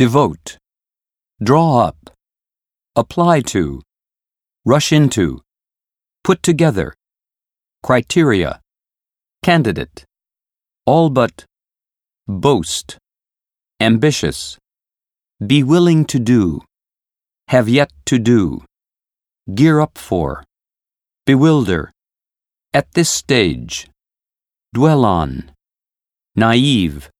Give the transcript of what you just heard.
devote, draw up, apply to, rush into, put together, criteria, candidate, all but, boast, ambitious, be willing to do, have yet to do, gear up for, bewilder, at this stage, dwell on, naive,